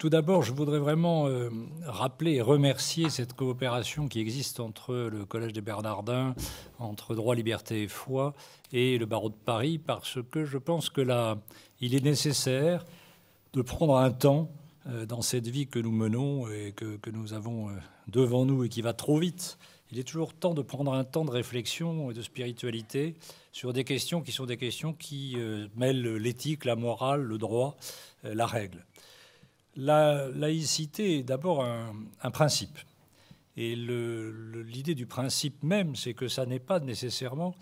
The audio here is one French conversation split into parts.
tout d'abord, je voudrais vraiment euh, rappeler et remercier cette coopération qui existe entre le Collège des Bernardins, entre droit, liberté et foi, et le barreau de Paris, parce que je pense que là, il est nécessaire de prendre un temps euh, dans cette vie que nous menons et que, nous avons euh, devant nous et qui va trop vite. Il est toujours temps de prendre un temps de réflexion et de spiritualité sur des questions qui sont des questions qui mêlent l'éthique, la morale, le droit, la règle. La laïcité est d'abord un, principe. Et l'idée du principe même, c'est que ça n'est pas nécessairement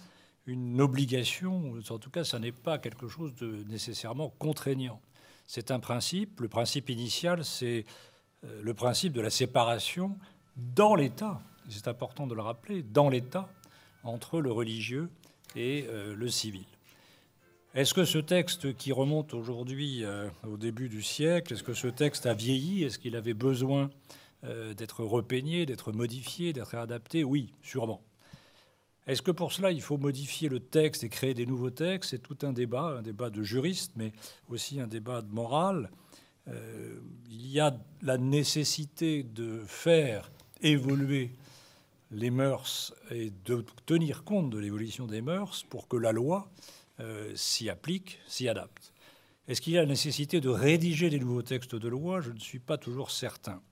une obligation, en tout cas, ça n'est pas quelque chose de nécessairement contraignant. C'est un principe. Le principe initial, c'est euh, le principe de la séparation dans l'État, c'est important de le rappeler, dans l'État, entre le religieux et euh, le civil. Est-ce que ce texte qui remonte aujourd'hui euh, au début du siècle, est-ce que ce texte a vieilli? Est-ce qu'il avait besoin euh, d'être repeigné, d'être modifié, d'être adapté Oui, sûrement. Est-ce que pour cela, il faut modifier le texte et créer des nouveaux textes? C'est tout un débat, un débat de juriste, mais aussi un débat de morale. Euh, il y a la nécessité de faire évoluer les mœurs et de tenir compte de l'évolution des mœurs pour que la loi euh, s'y applique, s'y adapte. Est-ce qu'il y a la nécessité de rédiger des nouveaux textes de loi? Je ne suis pas toujours certain.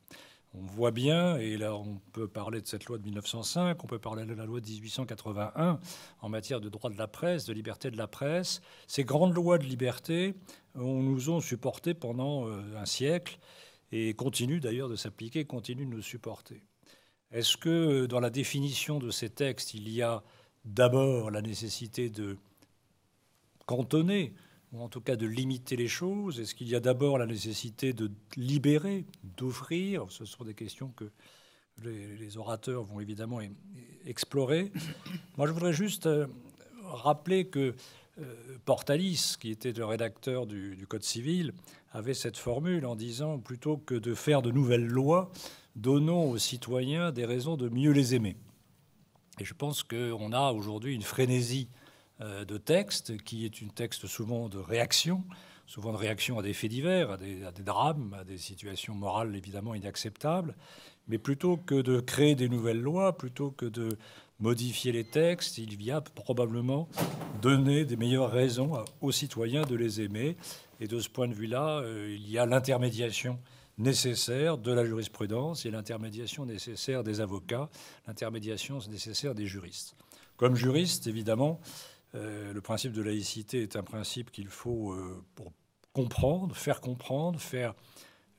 On voit bien, et là on peut parler de cette loi de 1905, on peut parler de la loi de 1881 en matière de droit de la presse, de liberté de la presse. Ces grandes lois de liberté on nous ont supporté pendant euh, un siècle et continuent d'ailleurs de s'appliquer, continuent de nous supporter. Est-ce que dans la définition de ces textes, il y a d'abord la nécessité de cantonner, ou en tout cas de limiter les choses Est-ce qu'il y a d'abord la nécessité de libérer, d'offrir? Ce sont des questions que les, orateurs vont évidemment explorer. Moi, je voudrais juste euh, rappeler que euh, Portalis, qui était le rédacteur du, Code civil, avait cette formule en disant plutôt que de faire de nouvelles lois, donnons aux citoyens des raisons de mieux les aimer. Et je pense qu'on a aujourd'hui une frénésie de texte, qui est une texte souvent de réaction, souvent de réaction à des faits divers, à des, drames, à des situations morales évidemment inacceptables. Mais plutôt que de créer des nouvelles lois, plutôt que de modifier les textes, il y a probablement donner des meilleures raisons aux citoyens de les aimer. Et de ce point de vue-là, euh, il y a l'intermédiation nécessaire de la jurisprudence et l'intermédiation nécessaire des avocats, l'intermédiation nécessaire des juristes. Comme juriste, évidemment, euh, le principe de laïcité est un principe qu'il faut euh, comprendre, faire comprendre, faire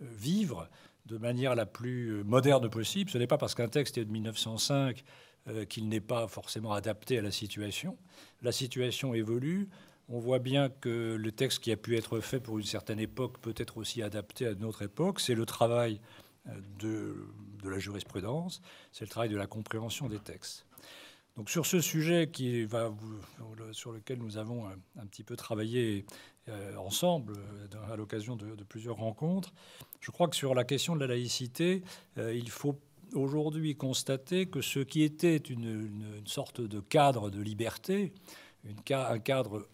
euh, vivre de manière la plus moderne possible. Ce n'est pas parce qu'un texte est de 1905 qu'il n'est pas forcément adapté à la situation. La situation évolue. On voit bien que le texte qui a pu être fait pour une certaine époque peut être aussi adapté à une autre époque. C'est le travail de la jurisprudence, c'est le travail de la compréhension des textes. Donc sur ce sujet qui va, sur lequel nous avons un, petit peu travaillé euh, ensemble euh, à l'occasion de, plusieurs rencontres, je crois que sur la question de la laïcité, euh, il faut aujourd'hui constater que ce qui était une, sorte de cadre de liberté, un cadre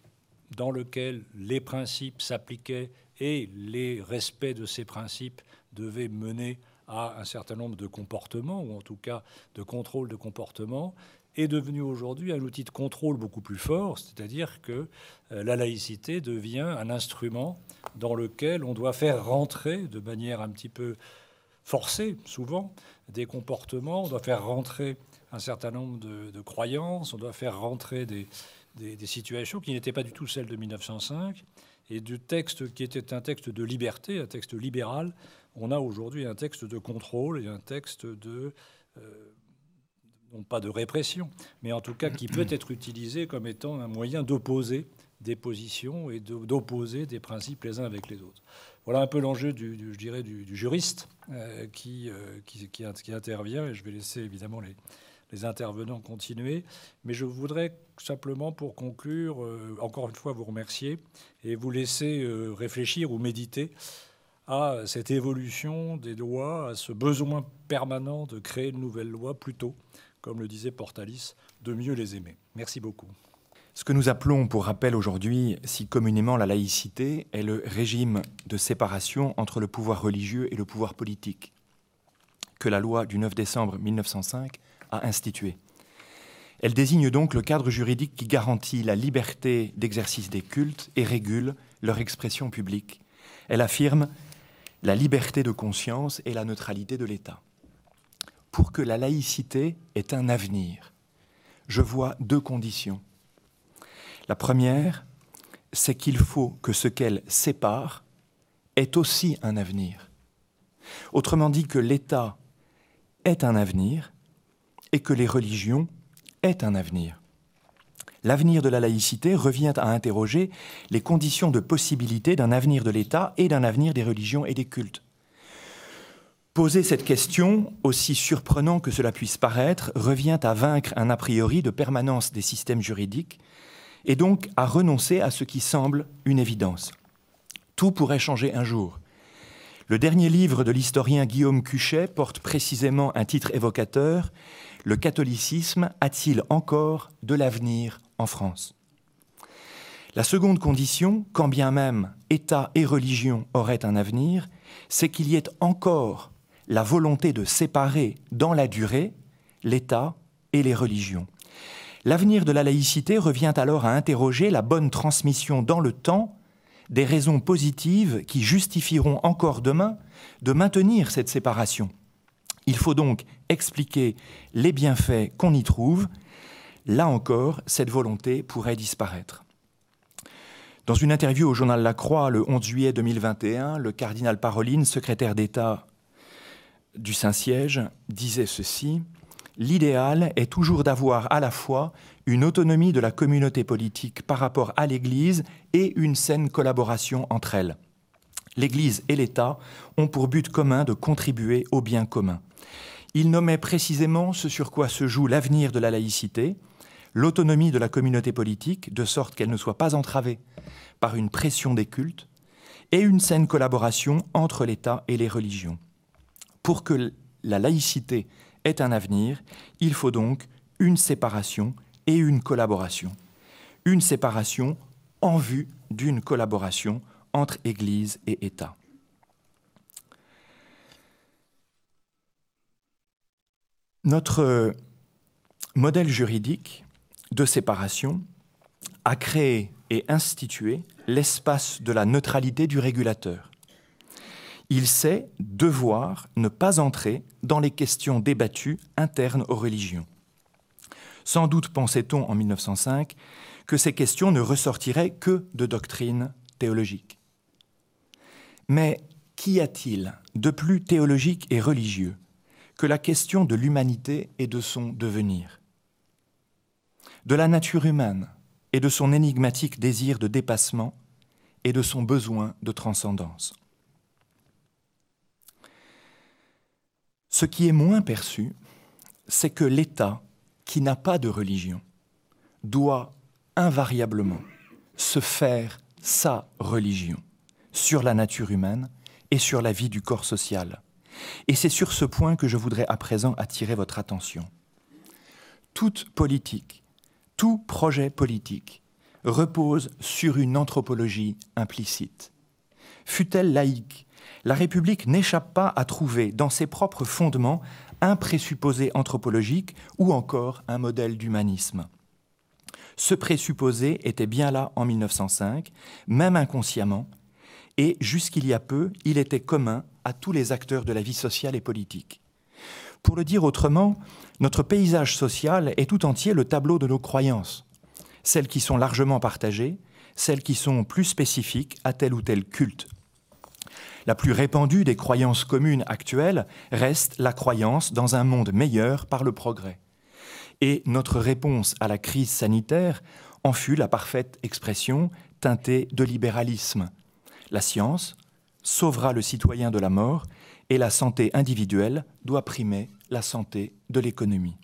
dans lequel les principes s'appliquaient et les respects de ces principes devaient mener à un certain nombre de comportements, ou en tout cas de contrôle de comportement, est devenu aujourd'hui un outil de contrôle beaucoup plus fort, c'est-à-dire que euh, la laïcité devient un instrument dans lequel on doit faire rentrer de manière un petit peu forcée, souvent, des comportements, on doit faire rentrer un certain nombre de, croyances, on doit faire rentrer des, situations qui n'étaient pas du tout celles de 1905. Et du texte qui était un texte de liberté, un texte libéral, on a aujourd'hui un texte de contrôle et un texte de euh, pas de répression, mais en tout cas qui peut être utilisé comme étant un moyen d'opposer des positions et d'opposer des principes les uns avec les autres. Voilà un peu l'enjeu du, je dirais, du, juriste euh, qui, euh, qui, qui, intervient, et je vais laisser évidemment les, les, intervenants continuer. Mais je voudrais simplement, pour conclure, euh, encore une fois vous remercier et vous laisser réfléchir ou méditer à cette évolution des lois, à ce besoin permanent de créer de nouvelles lois plutôt comme le disait Portalis, de mieux les aimer. Merci beaucoup. Ce que nous appelons, pour rappel aujourd'hui, si communément la laïcité, est le régime de séparation entre le pouvoir religieux et le pouvoir politique que la loi du 9 décembre 1905 a institué. Elle désigne donc le cadre juridique qui garantit la liberté d'exercice des cultes et régule leur expression publique. Elle affirme la liberté de conscience et la neutralité de l'État. Pour que la laïcité ait un avenir, je vois deux conditions. La première, c'est qu'il faut que ce qu'elle sépare ait aussi un avenir. Autrement dit, que l'État ait un avenir et que les religions aient un avenir. L'avenir de la laïcité revient à interroger les conditions de possibilité d'un avenir de l'État et d'un avenir des religions et des cultes. Poser cette question, aussi surprenant que cela puisse paraître, revient à vaincre un a priori de permanence des systèmes juridiques et donc à renoncer à ce qui semble une évidence. Tout pourrait changer un jour. Le dernier livre de l'historien Guillaume Cuchet porte précisément un titre évocateur Le catholicisme a-t-il encore de l'avenir en France? La seconde condition, quand bien même État et religion auraient un avenir, c'est qu'il y ait encore la volonté de séparer dans la durée l'État et les religions. L'avenir de la laïcité revient alors à interroger la bonne transmission dans le temps des raisons positives qui justifieront encore demain de maintenir cette séparation. Il faut donc expliquer les bienfaits qu'on y trouve. Là encore, cette volonté pourrait disparaître. Dans une interview au journal La Croix le 11 juillet 2021, le cardinal Paroline, secrétaire d'État du Saint-Siège, disait ceci l'idéal est toujours d'avoir à la fois une autonomie de la communauté politique par rapport à l'Église et une saine collaboration entre elles. L'Église et l'État ont pour but commun de contribuer au bien commun. Il nommait précisément ce sur quoi se joue l'avenir de la laïcité, l'autonomie de la communauté politique, de sorte qu'elle ne soit pas entravée par une pression des cultes, et une saine collaboration entre l'État et les religions. Pour que la laïcité est un avenir, il faut donc une séparation et une collaboration. Une séparation en vue d'une collaboration entre Église et État. Notre modèle juridique de séparation a créé et institué l'espace de la neutralité du régulateur il sait devoir ne pas entrer dans les questions débattues internes aux religions. Sans doute pensait-on en 1905 que ces questions ne ressortiraient que de doctrines théologiques. Mais qu'y a-t-il de plus théologique et religieux que la question de l'humanité et de son devenir? De la nature humaine et de son énigmatique désir de dépassement et de son besoin de transcendance Ce qui est moins perçu, c'est que l'État, qui n'a pas de religion, doit invariablement se faire sa religion sur la nature humaine et sur la vie du corps social. Et c'est sur ce point que je voudrais à présent attirer votre attention. Toute politique, tout projet politique repose sur une anthropologie implicite. Fut-elle laïque, la République n'échappe pas à trouver dans ses propres fondements un présupposé anthropologique ou encore un modèle d'humanisme. Ce présupposé était bien là en 1905, même inconsciemment, et jusqu'il y a peu, il était commun à tous les acteurs de la vie sociale et politique. Pour le dire autrement, notre paysage social est tout entier le tableau de nos croyances, celles qui sont largement partagées, celles qui sont plus spécifiques à tel ou tel culte la plus répandue des croyances communes actuelles reste la croyance dans un monde meilleur par le progrès. Et notre réponse à la crise sanitaire en fut la parfaite expression teintée de libéralisme. La science sauvera le citoyen de la mort et la santé individuelle doit primer la santé de l'économie.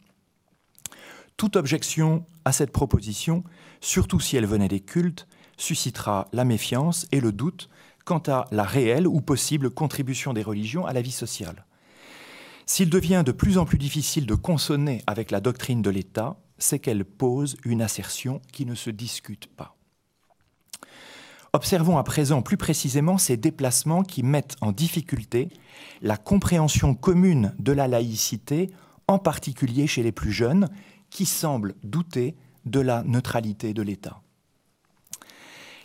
Toute objection à cette proposition, surtout si elle venait des cultes, suscitera la méfiance et le doute quant à la réelle ou possible contribution des religions à la vie sociale. S'il devient de plus en plus difficile de consonner avec la doctrine de l'État, c'est qu'elle pose une assertion qui ne se discute pas. Observons à présent plus précisément ces déplacements qui mettent en difficulté la compréhension commune de la laïcité, en particulier chez les plus jeunes, qui semblent douter de la neutralité de l'État.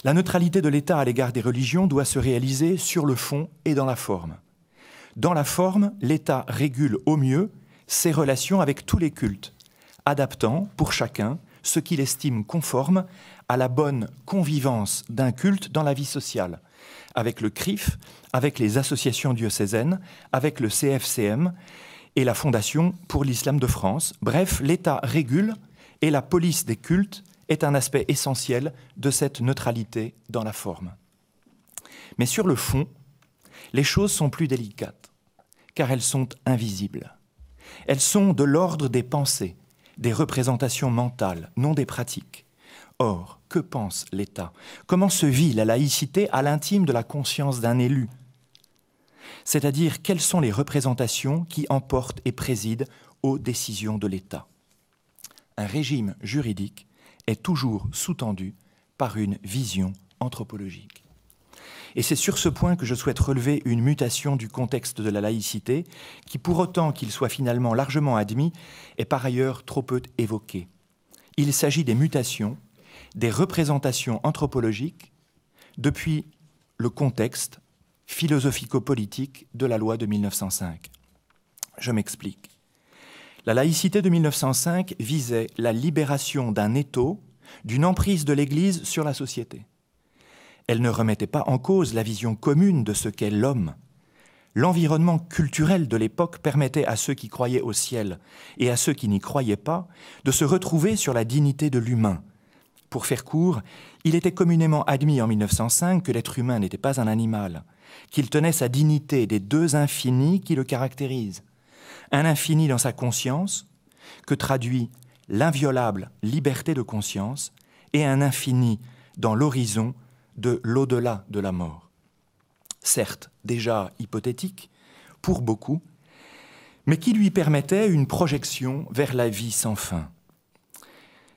La neutralité de l'État à l'égard des religions doit se réaliser sur le fond et dans la forme. Dans la forme, l'État régule au mieux ses relations avec tous les cultes, adaptant pour chacun ce qu'il estime conforme à la bonne convivence d'un culte dans la vie sociale, avec le CRIF, avec les associations diocésaines, avec le CFCM et la Fondation pour l'Islam de France. Bref, l'État régule et la police des cultes est un aspect essentiel de cette neutralité dans la forme. Mais sur le fond, les choses sont plus délicates, car elles sont invisibles. Elles sont de l'ordre des pensées, des représentations mentales, non des pratiques. Or, que pense l'État? Comment se vit la laïcité à l'intime de la conscience d'un élu? C'est-à-dire quelles sont les représentations qui emportent et président aux décisions de l'État? Un régime juridique est toujours sous-tendu par une vision anthropologique. Et c'est sur ce point que je souhaite relever une mutation du contexte de la laïcité, qui, pour autant qu'il soit finalement largement admis, est par ailleurs trop peu évoqué. Il s'agit des mutations, des représentations anthropologiques depuis le contexte philosophico-politique de la loi de 1905. Je m'explique. La laïcité de 1905 visait la libération d'un étau, d'une emprise de l'Église sur la société. Elle ne remettait pas en cause la vision commune de ce qu'est l'homme. L'environnement culturel de l'époque permettait à ceux qui croyaient au ciel et à ceux qui n'y croyaient pas de se retrouver sur la dignité de l'humain. Pour faire court, il était communément admis en 1905 que l'être humain n'était pas un animal, qu'il tenait sa dignité des deux infinis qui le caractérisent. Un infini dans sa conscience, que traduit l'inviolable liberté de conscience, et un infini dans l'horizon de l'au-delà de la mort. Certes, déjà hypothétique pour beaucoup, mais qui lui permettait une projection vers la vie sans fin.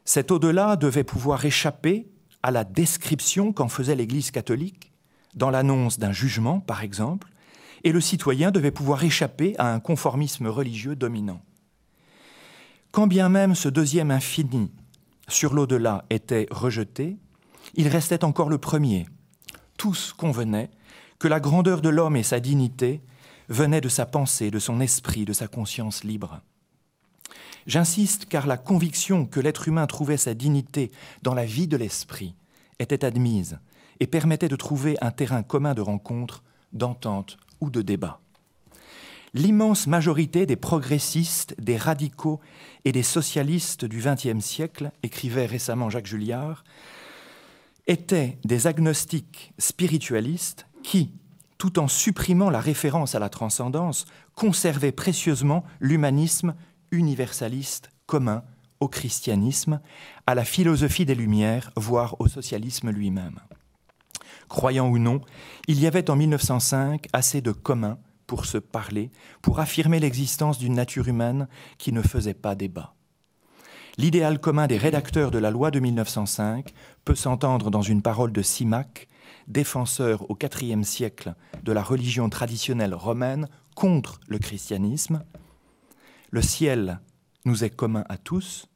Cet au-delà devait pouvoir échapper à la description qu'en faisait l'Église catholique, dans l'annonce d'un jugement, par exemple, et le citoyen devait pouvoir échapper à un conformisme religieux dominant. Quand bien même ce deuxième infini sur l'au-delà était rejeté, il restait encore le premier. Tous convenaient que la grandeur de l'homme et sa dignité venaient de sa pensée, de son esprit, de sa conscience libre. J'insiste car la conviction que l'être humain trouvait sa dignité dans la vie de l'esprit était admise et permettait de trouver un terrain commun de rencontre, d'entente ou de débat. L'immense majorité des progressistes, des radicaux et des socialistes du XXe siècle, écrivait récemment Jacques Julliard, étaient des agnostiques spiritualistes qui, tout en supprimant la référence à la transcendance, conservaient précieusement l'humanisme universaliste commun au christianisme, à la philosophie des Lumières, voire au socialisme lui-même. Croyant ou non, il y avait en 1905 assez de commun pour se parler, pour affirmer l'existence d'une nature humaine qui ne faisait pas débat. L'idéal commun des rédacteurs de la loi de 1905 peut s'entendre dans une parole de Simac, défenseur au IVe siècle de la religion traditionnelle romaine contre le christianisme. Le ciel nous est commun à tous,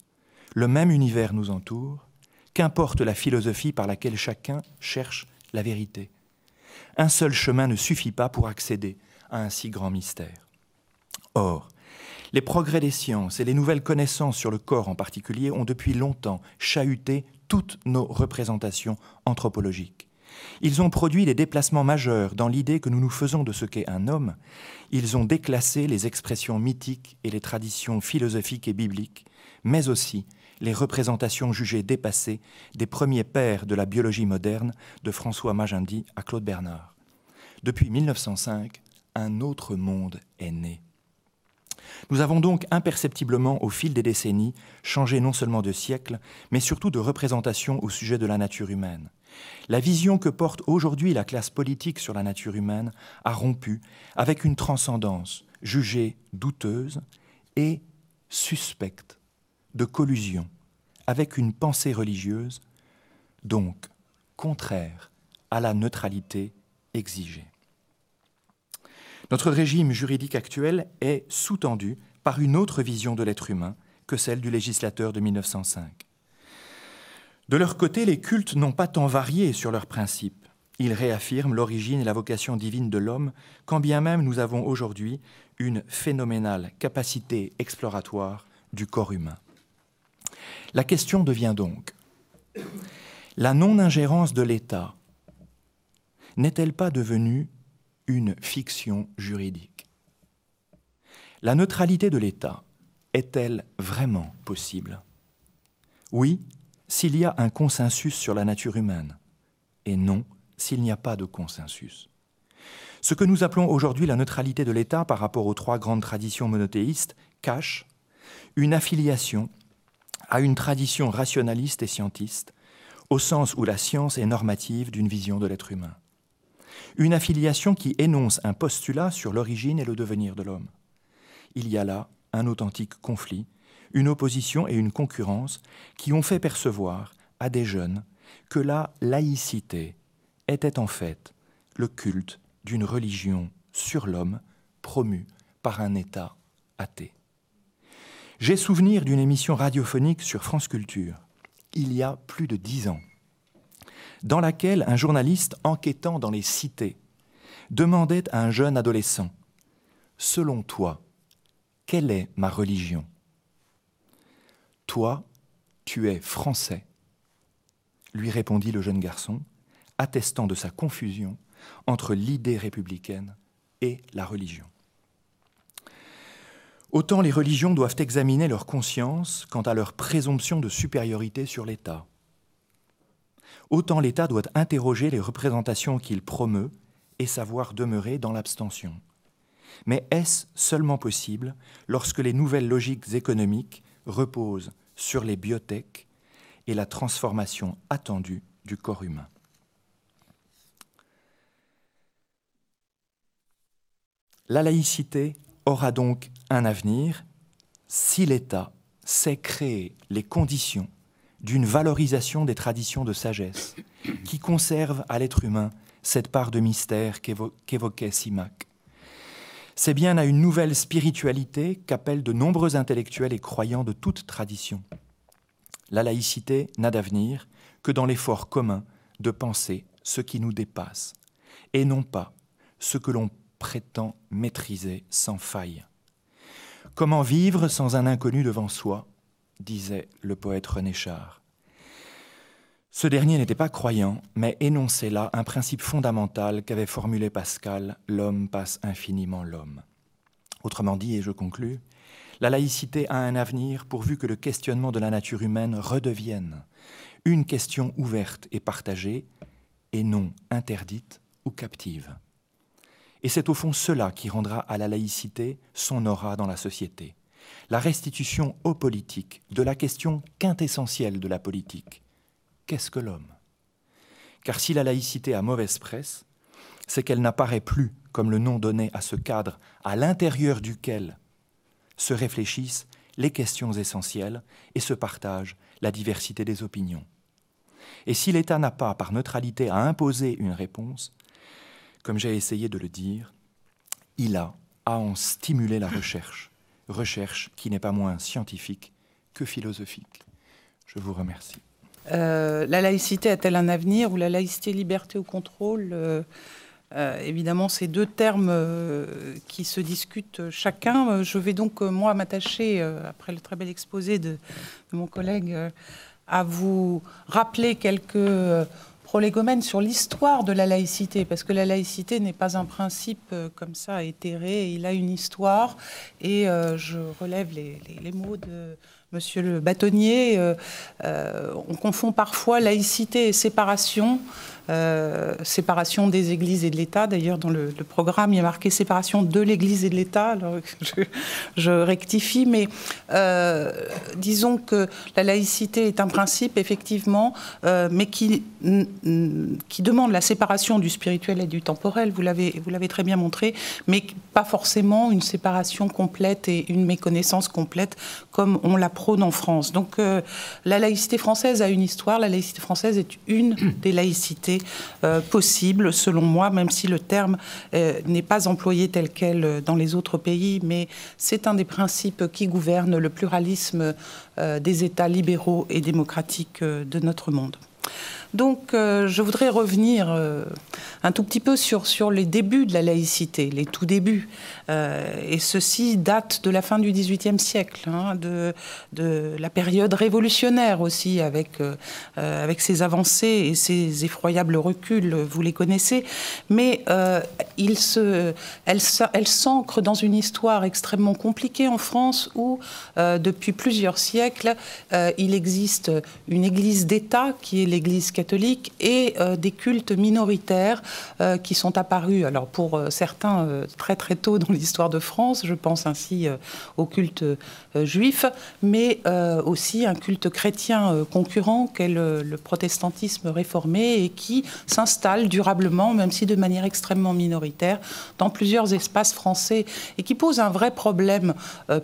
le même univers nous entoure, qu'importe la philosophie par laquelle chacun cherche la vérité. Un seul chemin ne suffit pas pour accéder à un si grand mystère. Or, les progrès des sciences et les nouvelles connaissances sur le corps en particulier ont depuis longtemps chahuté toutes nos représentations anthropologiques. Ils ont produit des déplacements majeurs dans l'idée que nous nous faisons de ce qu'est un homme. Ils ont déclassé les expressions mythiques et les traditions philosophiques et bibliques, mais aussi les représentations jugées dépassées des premiers pères de la biologie moderne, de François Magendie à Claude Bernard. Depuis 1905, un autre monde est né. Nous avons donc imperceptiblement, au fil des décennies, changé non seulement de siècle, mais surtout de représentation au sujet de la nature humaine. La vision que porte aujourd'hui la classe politique sur la nature humaine a rompu avec une transcendance jugée douteuse et suspecte de collusion avec une pensée religieuse, donc contraire à la neutralité exigée. Notre régime juridique actuel est sous-tendu par une autre vision de l'être humain que celle du législateur de 1905. De leur côté, les cultes n'ont pas tant varié sur leurs principes. Ils réaffirment l'origine et la vocation divine de l'homme, quand bien même nous avons aujourd'hui une phénoménale capacité exploratoire du corps humain. La question devient donc, la non-ingérence de l'État n'est-elle pas devenue une fiction juridique? La neutralité de l'État est-elle vraiment possible? Oui, s'il y a un consensus sur la nature humaine, et non s'il n'y a pas de consensus. Ce que nous appelons aujourd'hui la neutralité de l'État par rapport aux trois grandes traditions monothéistes cache une affiliation à une tradition rationaliste et scientiste, au sens où la science est normative d'une vision de l'être humain. Une affiliation qui énonce un postulat sur l'origine et le devenir de l'homme. Il y a là un authentique conflit, une opposition et une concurrence qui ont fait percevoir à des jeunes que la laïcité était en fait le culte d'une religion sur l'homme promue par un État athée. J'ai souvenir d'une émission radiophonique sur France Culture, il y a plus de dix ans, dans laquelle un journaliste enquêtant dans les cités demandait à un jeune adolescent Selon toi, quelle est ma religion? Toi, tu es français, lui répondit le jeune garçon, attestant de sa confusion entre l'idée républicaine et la religion. Autant les religions doivent examiner leur conscience quant à leur présomption de supériorité sur l'État. Autant l'État doit interroger les représentations qu'il promeut et savoir demeurer dans l'abstention. Mais est-ce seulement possible lorsque les nouvelles logiques économiques reposent sur les biotech et la transformation attendue du corps humain? La laïcité aura donc un avenir si l'État sait créer les conditions d'une valorisation des traditions de sagesse qui conservent à l'être humain cette part de mystère qu'évoquait Simac. C'est bien à une nouvelle spiritualité qu'appellent de nombreux intellectuels et croyants de toute tradition. La laïcité n'a d'avenir que dans l'effort commun de penser ce qui nous dépasse, et non pas ce que l'on prétend maîtriser sans faille. Comment vivre sans un inconnu devant soi disait le poète René Char. Ce dernier n'était pas croyant, mais énonçait là un principe fondamental qu'avait formulé Pascal, l'homme passe infiniment l'homme. Autrement dit, et je conclus, la laïcité a un avenir pourvu que le questionnement de la nature humaine redevienne une question ouverte et partagée, et non interdite ou captive. Et c'est au fond cela qui rendra à la laïcité son aura dans la société. La restitution aux politiques de la question quintessentielle de la politique. Qu'est-ce que l'homme? Car si la laïcité a mauvaise presse, c'est qu'elle n'apparaît plus comme le nom donné à ce cadre à l'intérieur duquel se réfléchissent les questions essentielles et se partagent la diversité des opinions. Et si l'État n'a pas, par neutralité, à imposer une réponse, comme j'ai essayé de le dire, il a à en stimuler la recherche, recherche qui n'est pas moins scientifique que philosophique. Je vous remercie. Euh, la laïcité a-t-elle un avenir ou la laïcité, liberté ou contrôle euh, euh, Évidemment, c'est deux termes qui se discutent chacun. Je vais donc, moi, m'attacher, après le très bel exposé de mon collègue, à vous rappeler quelques prolégomène sur l'histoire de la laïcité, parce que la laïcité n'est pas un principe euh, comme ça éthéré, il a une histoire, et euh, je relève les, mots de Monsieur le bâtonnier, euh, on confond parfois laïcité et séparation. Euh, séparation des églises et de l'État. D'ailleurs, dans le, programme, il y a marqué séparation de l'Église et de l'État. Je, rectifie, mais euh, disons que la laïcité est un principe, effectivement, euh, mais qui qui demande la séparation du spirituel et du temporel, vous l'avez, vous l'avez très bien montré, mais pas forcément une séparation complète et une méconnaissance complète comme on la prône en France. Donc la laïcité française a une histoire, la laïcité française est une des laïcités euh, possibles, selon moi, même si le terme euh, n'est pas employé tel quel dans les autres pays, mais c'est un des principes qui gouvernent le pluralisme des États libéraux et démocratiques de notre monde. Donc, euh, je voudrais revenir euh, un tout petit peu sur, les débuts de la laïcité, les tout débuts. Euh, et ceci date de la fin du XVIIIe siècle, hein, de, la période révolutionnaire aussi, avec, ses avancées et ses effroyables reculs, vous les connaissez. Mais elle, elle s'ancre dans une histoire extrêmement compliquée en France où, depuis plusieurs siècles, il existe une église d'État qui est l'église catholique et euh, des cultes minoritaires euh, qui sont apparus, alors pour euh, certains très très tôt dans l'histoire de France, je pense ainsi au culte juif, mais aussi un culte chrétien concurrent qu'est le, le, protestantisme réformé et qui s'installe durablement, même si de manière extrêmement minoritaire, dans plusieurs espaces français et qui pose un vrai problème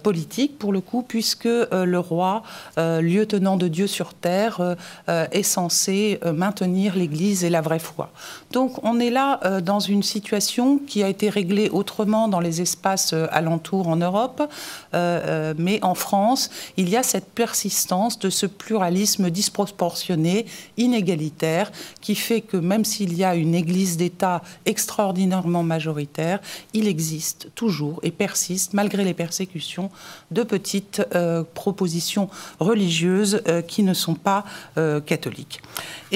politique pour le coup, puisque le roi, lieutenant de Dieu sur terre, est censé maintenir l'Église et la vraie foi. Donc on est là euh, dans une situation qui a été réglée autrement dans les espaces euh, alentours en Europe, euh, mais en France, il y a cette persistance de ce pluralisme disproportionné, inégalitaire, qui fait que même s'il y a une Église d'État extraordinairement majoritaire, il existe toujours et persiste, malgré les persécutions, de petites propositions religieuses qui ne sont pas catholiques.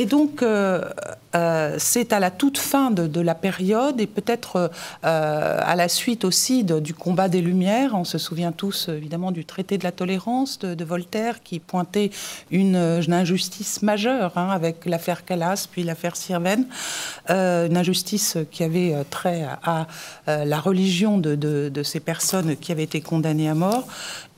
Donc, euh, euh, c'est à la toute fin de, la période et peut-être euh, à la suite aussi du combat des Lumières. On se souvient tous évidemment du traité de la tolérance de, Voltaire qui pointait une, injustice majeure hein, avec l'affaire Calas puis l'affaire Sirven, une injustice qui avait trait à, la religion de, ces personnes qui avaient été condamnées à mort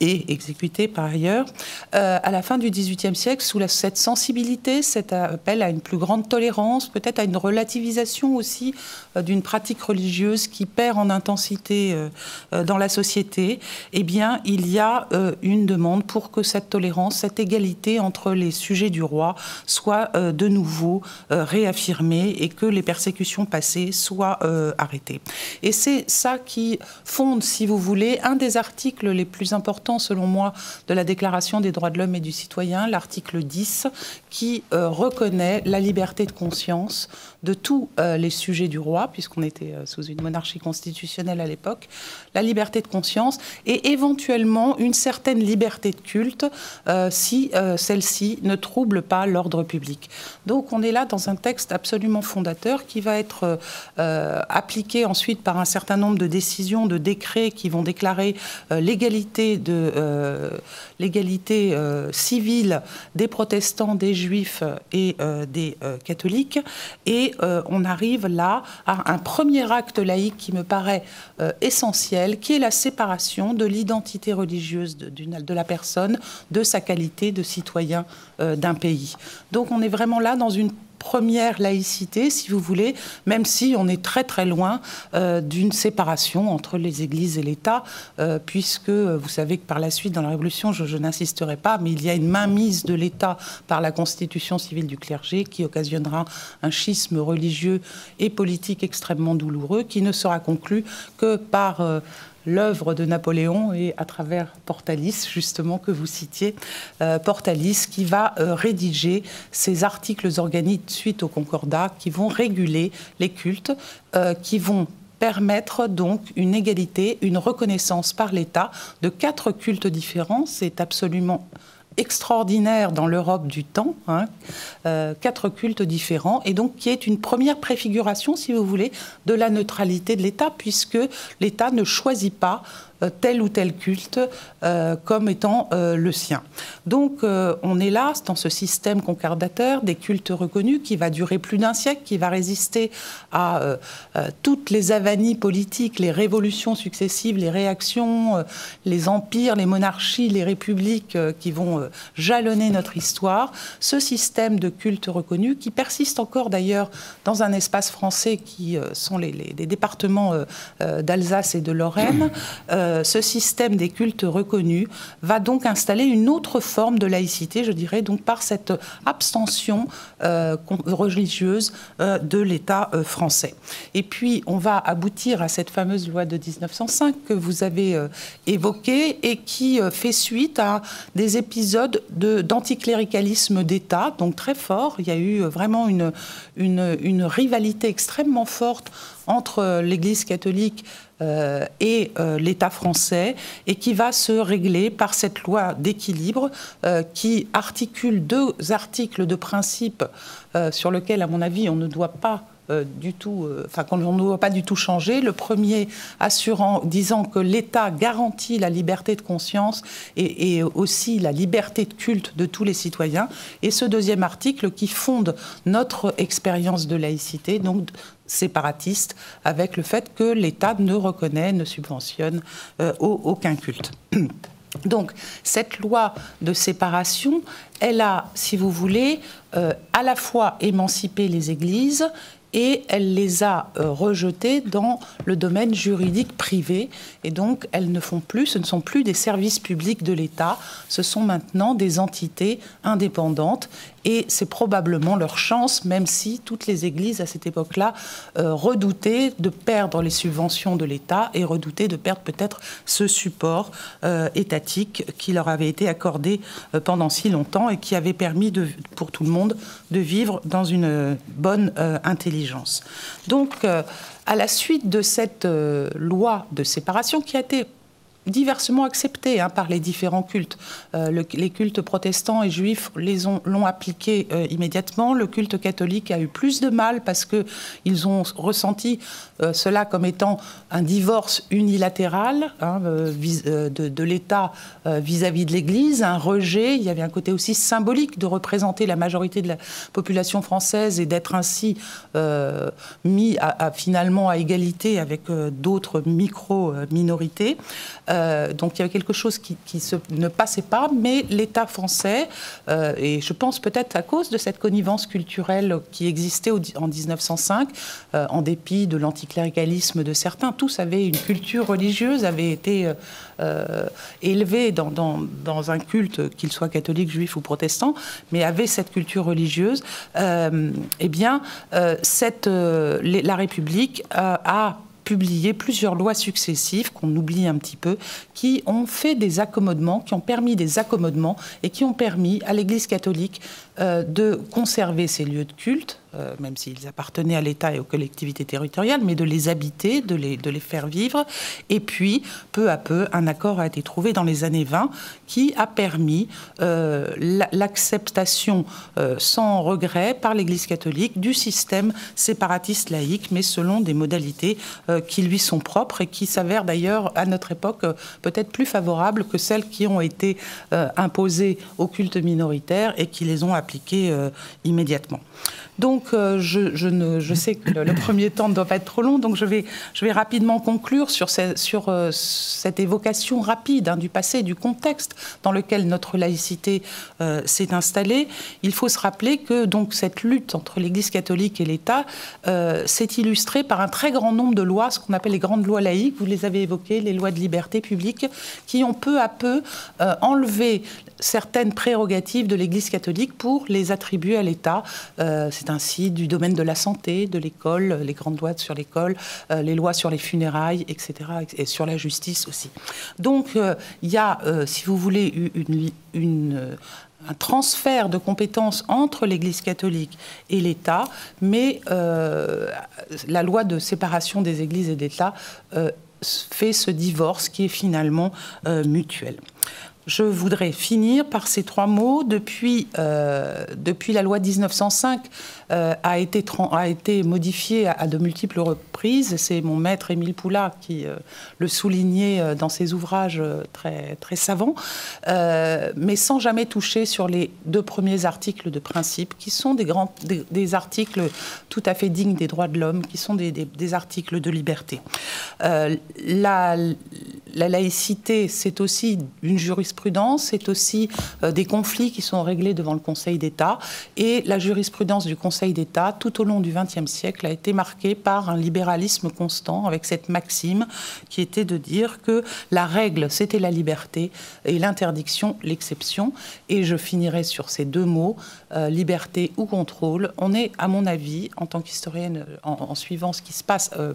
et exécutées par ailleurs. à la fin du XVIIIe siècle, sous cette sensibilité, cet appel à une plus grande tolérance, peut-être à une relativisation aussi euh, d'une pratique religieuse qui perd en intensité euh, euh, dans la société, eh bien, il y a une demande pour que cette tolérance, cette égalité entre les sujets du roi soit de nouveau réaffirmée et que les persécutions passées soient arrêtées. Et c'est ça qui fonde, si vous voulez, un des articles les plus importants, selon moi, de la Déclaration des droits de l'homme et du citoyen, l'article 10, qui reconnaît la liberté de conscience confiance de tous euh, les sujets du roi, puisqu'on était euh, sous une monarchie constitutionnelle à l'époque, la liberté de conscience et éventuellement une certaine liberté de culte euh, si celle-ci ne trouble pas l'ordre public. Donc on est là dans un texte absolument fondateur qui va être appliqué ensuite par un certain nombre de décisions, de décrets qui vont déclarer l'égalité civile des protestants, des juifs et des catholiques euh, on arrive là à un premier acte laïque qui me paraît euh, essentiel, qui est la séparation de l'identité religieuse de, de, la personne de sa qualité de citoyen euh, d'un pays. Donc on est vraiment là dans une première laïcité, si vous voulez, même si on est très très loin euh, d'une séparation entre les églises et l'État, euh, puisque vous savez que par la suite, dans la Révolution, je, n'insisterai pas, mais il y a une mainmise de l'État par la constitution civile du clergé qui occasionnera un schisme religieux et politique extrêmement douloureux qui ne sera conclu que par... Euh, l'œuvre de Napoléon et à travers Portalis, justement, que vous citiez, euh, Portalis, qui va euh, rédiger ces articles organiques suite au Concordat qui vont réguler les cultes, euh, qui vont permettre donc une égalité, une reconnaissance par l'État de quatre cultes différents. C'est absolument extraordinaire dans l'Europe du temps, hein, euh, quatre cultes différents, et donc qui est une première préfiguration, si vous voulez, de la neutralité de l'État, puisque l'État ne choisit pas tel ou tel culte comme étant le sien. Donc on est là dans ce système concordateur des cultes reconnus qui va durer plus d'un siècle, qui va résister à toutes les avanies politiques, les révolutions successives, les réactions, les empires, les monarchies, les républiques qui vont jalonner notre histoire. Ce système de culte reconnu qui persiste encore d'ailleurs dans un espace français qui euh, sont les, départements euh, euh, d'Alsace et de Lorraine, ce système des cultes reconnus va donc installer une autre forme de laïcité, je dirais, donc par cette abstention religieuse de l'État français. Et puis, on va aboutir à cette fameuse loi de 1905 que vous avez évoquée et qui fait suite à des épisodes d'anticléricalisme d'État, donc très fort. Il y a eu vraiment une, rivalité extrêmement forte entre l'Église catholique euh, et euh, l'État français et qui va se régler par cette loi d'équilibre euh, qui articule deux articles de principe sur lesquels, à mon avis, on ne doit pas du tout, enfin qu'on ne doit pas du tout changer. Le premier assurant, disant que l'État garantit la liberté de conscience et, et, aussi la liberté de culte de tous les citoyens. Et ce deuxième article qui fonde notre expérience de laïcité, donc séparatiste avec le fait que l'État ne reconnaît, ne subventionne euh, aucun culte. Donc cette loi de séparation, elle a, si vous voulez, euh, à la fois émancipé les églises et elle les a euh, rejetés dans le domaine juridique privé. Et donc, elles ne font plus, ce ne sont plus des services publics de l'État, ce sont maintenant des entités indépendantes. Et c'est probablement leur chance, même si toutes les églises à cette époque-là euh, redoutaient de perdre les subventions de l'État et redoutaient de perdre peut-être ce support euh, étatique qui leur avait été accordé pendant si longtemps et qui avait permis pour tout le monde de vivre dans une bonne intelligence. Donc, euh, à la suite de cette euh, loi de séparation qui a été diversement acceptée hein, par les différents cultes. Euh, les cultes protestants et juifs les ont, l'ont appliqué immédiatement. Le culte catholique a eu plus de mal parce qu'ils ont ressenti euh, cela comme étant un divorce unilatéral hein, euh, euh, de, l'État vis-à-vis de l'Église, un rejet. Il y avait un côté aussi symbolique de représenter la majorité de la population française et d'être ainsi mis finalement à égalité avec d'autres micro-minorités. donc il y avait quelque chose qui, ne passait pas, mais l'État français, et je pense peut-être à cause de cette connivence culturelle qui existait en 1905, en dépit de l'anti cléricalisme de certains. Tous avaient une culture religieuse, avaient été euh, euh, élevés dans, un culte, qu'il soit catholique, juif ou protestant, mais avaient cette culture religieuse. Euh, eh bien, la République a publié plusieurs lois successives qu'on oublie un petit peu, qui ont fait des accommodements, qui ont permis des accommodements et qui ont permis à l'Église catholique de conserver ses lieux de culte, euh, même s'ils appartenaient à l'État et aux collectivités territoriales, mais de les habiter, de les, faire vivre. Et puis, peu à peu, un accord a été trouvé dans les années 20 qui a permis euh, l'acceptation euh, sans regret par l'Église catholique du système séparatiste laïque, mais selon des modalités qui lui sont propres et qui s'avèrent d'ailleurs à notre époque peut-être plus favorables que celles qui ont été imposées aux cultes minoritaires et qui les ont appliquées immédiatement. Donc, euh, je, sais que le, premier temps ne doit pas être trop long, donc je vais, rapidement conclure sur, sur euh, cette évocation rapide hein, du passé, du contexte dans lequel notre laïcité euh, s'est installée. Il faut se rappeler que donc cette lutte entre l'Église catholique et l'État s'est illustrée par un très grand nombre de lois, ce qu'on appelle les grandes lois laïques. Vous les avez évoquées, les lois de liberté publique, qui ont peu à peu enlevé certaines prérogatives de l'Église catholique pour les attribuer à l'État. Euh, ainsi du domaine de la santé, de l'école, les grandes lois sur l'école, euh, les lois sur les funérailles, etc., et sur la justice aussi. Donc euh, il y a, si vous voulez, un transfert de compétences entre l'Église catholique et l'État, mais la loi de séparation des Églises et de l'État fait ce divorce qui est finalement mutuel. Je voudrais finir par ces trois mots. Depuis, euh, depuis la loi 1905 euh, a, été a été modifiée à, de multiples reprises. C'est mon maître Émile Poula qui euh, le soulignait dans ses ouvrages très, très savants, mais sans jamais toucher sur les deux premiers articles de principe, qui sont des, grands, des, articles tout à fait dignes des droits de l'homme, qui sont des, des, articles de liberté. la, la laïcité, c'est aussi une jurisprudence, c'est aussi euh, des conflits qui sont réglés devant le Conseil d'État. Et la jurisprudence du Conseil d'État, tout au long du XXe siècle, a été marquée par un libéralisme constant, avec cette maxime qui était de dire que la règle, c'était la liberté, et l'interdiction, l'exception. Et je finirai sur ces deux mots, euh, liberté ou contrôle. On est, à mon avis, en tant qu'historienne, en, suivant ce qui se passe... Euh,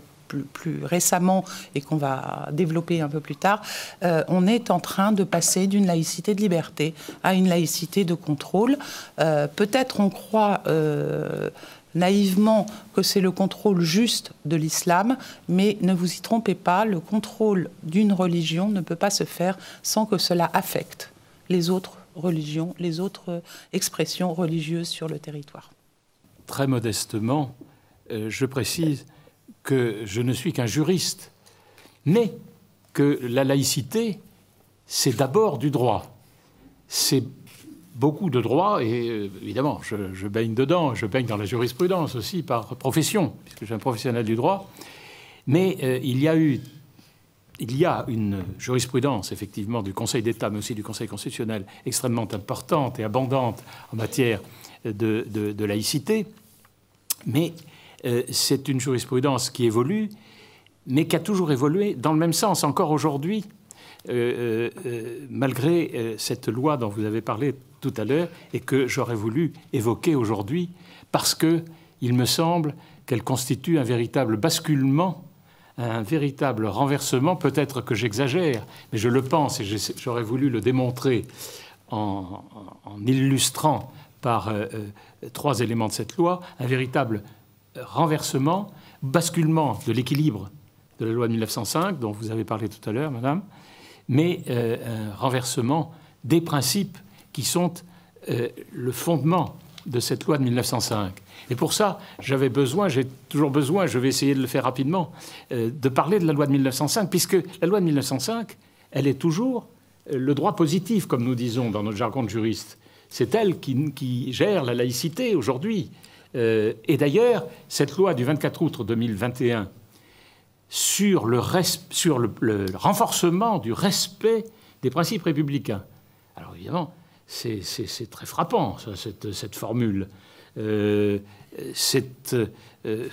plus, récemment et qu'on va développer un peu plus tard, euh, on est en train de passer d'une laïcité de liberté à une laïcité de contrôle. Euh, peut-être on croit euh, naïvement que c'est le contrôle juste de l'islam, mais ne vous y trompez pas, le contrôle d'une religion ne peut pas se faire sans que cela affecte les autres religions, les autres expressions religieuses sur le territoire. Très modestement, je précise que je ne suis qu'un juriste, mais que la laïcité, c'est d'abord du droit. C'est beaucoup de droit, et euh, évidemment, je, baigne dedans, je baigne dans la jurisprudence aussi par profession, puisque je suis un professionnel du droit. Mais euh, il y a eu, il y a une jurisprudence effectivement du Conseil d'État, mais aussi du Conseil constitutionnel, extrêmement importante et abondante en matière de, de laïcité. Mais euh, c'est une jurisprudence qui évolue, mais qui a toujours évolué dans le même sens. Encore aujourd'hui, euh, euh, malgré cette loi dont vous avez parlé tout à l'heure et que j'aurais voulu évoquer aujourd'hui, parce que il me semble qu'elle constitue un véritable basculement, un véritable renversement. Peut-être que j'exagère, mais je le pense et j'aurais voulu le démontrer en, en illustrant par trois éléments de cette loi, un véritable renversement, basculement de l'équilibre de la loi de 1905, dont vous avez parlé tout à l'heure, madame, mais euh, un renversement des principes qui sont euh, le fondement de cette loi de 1905. Et pour ça, j'avais besoin, j'ai toujours besoin, je vais essayer de le faire rapidement, euh, de parler de la loi de 1905, puisque la loi de 1905, elle est toujours le droit positif, comme nous disons dans notre jargon de juriste. C'est elle qui, qui gère la laïcité aujourd'hui. Euh, et d'ailleurs, cette loi du 24 août 2021 sur le, renforcement du respect des principes républicains. Alors évidemment, c'est très frappant, cette, formule. Euh, euh,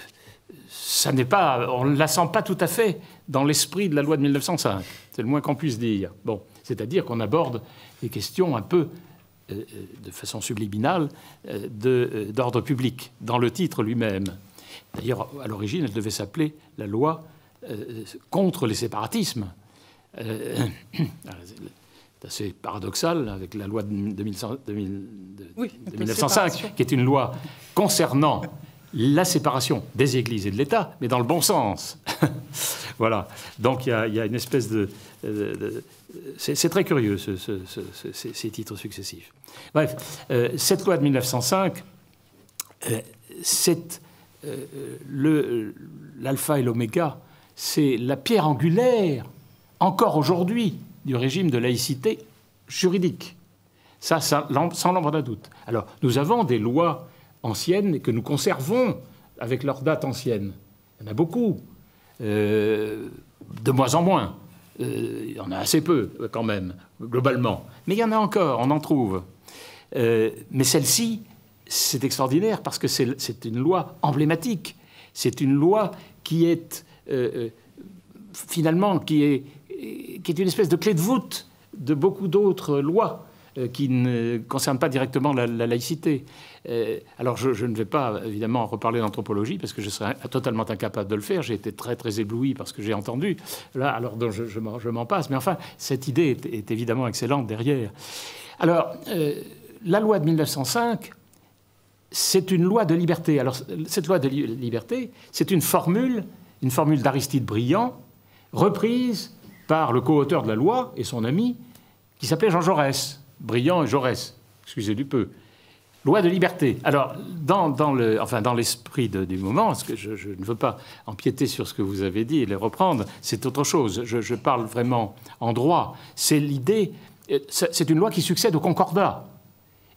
ça n'est pas, on ne la sent pas tout à fait dans l'esprit de la loi de 1905. C'est le moins qu'on puisse dire. Bon, c'est-à-dire qu'on aborde des questions un peu de façon subliminale euh, d'ordre public, dans le titre lui-même. D'ailleurs, à l'origine, elle devait s'appeler la loi contre les séparatismes. C'est assez paradoxal avec la loi de, 1905, qui est une loi concernant la séparation des églises et de l'État, mais dans le bon sens. voilà. Donc il y, a une espèce de c'est très curieux, ces titres successifs. Bref, euh, cette loi de 1905, euh, c'est euh, l'alpha et l'oméga, c'est la pierre angulaire, encore aujourd'hui, du régime de laïcité juridique. Ça, sans l'ombre d'un doute. Alors, nous avons des lois anciennes que nous conservons avec leurs dates anciennes. Il y en a beaucoup, de moins en moins. Euh, il y en a assez peu quand même, globalement. Mais il y en a encore, on en trouve. Euh, mais celle-ci, c'est extraordinaire parce que c'est une loi emblématique. C'est une loi qui est euh, finalement qui est, qui est une espèce de clé de voûte de beaucoup d'autres lois qui ne concernent pas directement la laïcité. Euh, alors, je, ne vais pas évidemment reparler d'anthropologie parce que je serais totalement incapable de le faire. J'ai été très très ébloui parce que j'ai entendu. Là, alors je, je m'en passe. Mais enfin, cette idée est, évidemment excellente derrière. Alors, euh, la loi de 1905, c'est une loi de liberté. Alors, cette loi de liberté, c'est une formule, une formule d'Aristide Briand, reprise par le co-auteur de la loi et son ami qui s'appelait Jean Jaurès, brillant et Jaurès, excusez du peu. Loi de liberté. Alors, dans, enfin, dans l'esprit du moment, parce que je, ne veux pas empiéter sur ce que vous avez dit et le reprendre, c'est autre chose. Je, parle vraiment en droit. C'est l'idée, euh, c'est une loi qui succède au concordat.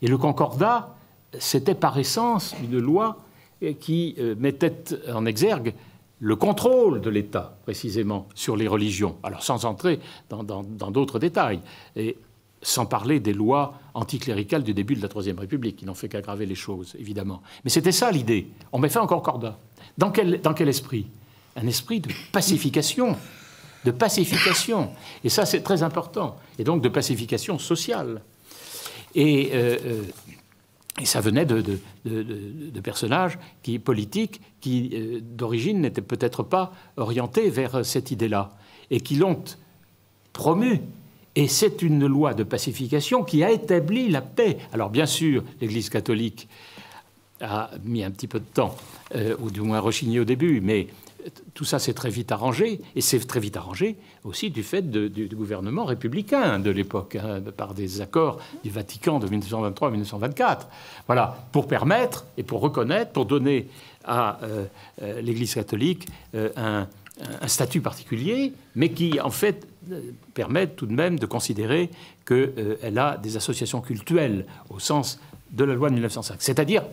Et le concordat, c'était par essence une loi euh, qui euh, mettait en exergue le contrôle de l'État, précisément, sur les religions. Alors, sans entrer dans d'autres détails. Et sans parler des lois anticléricales du début de la Troisième République, qui n'ont fait qu'aggraver les choses, évidemment. Mais c'était ça l'idée. On met fait encore corda. Dans quel, dans quel esprit? Un esprit de pacification. De pacification. Et ça, c'est très important. Et donc de pacification sociale. Et, euh, euh, et ça venait de, de, de, personnages qui, politiques qui, euh, d'origine, n'étaient peut-être pas orientés vers cette idée-là. Et qui l'ont promu et c'est une loi de pacification qui a établi la paix. Alors bien sûr, l'Église catholique a mis un petit peu de temps, euh, ou du moins rechigné au début, mais tout ça s'est très vite arrangé, et c'est très vite arrangé aussi du fait du, gouvernement républicain de l'époque, hein, par des accords du Vatican de 1923-1924. Voilà, pour permettre et pour reconnaître, pour donner à euh, euh, l'Église catholique un, un statut particulier, mais qui en fait permet tout de même de considérer qu'elle euh, a des associations cultuelles au sens de la loi de 1905, c'est-à-dire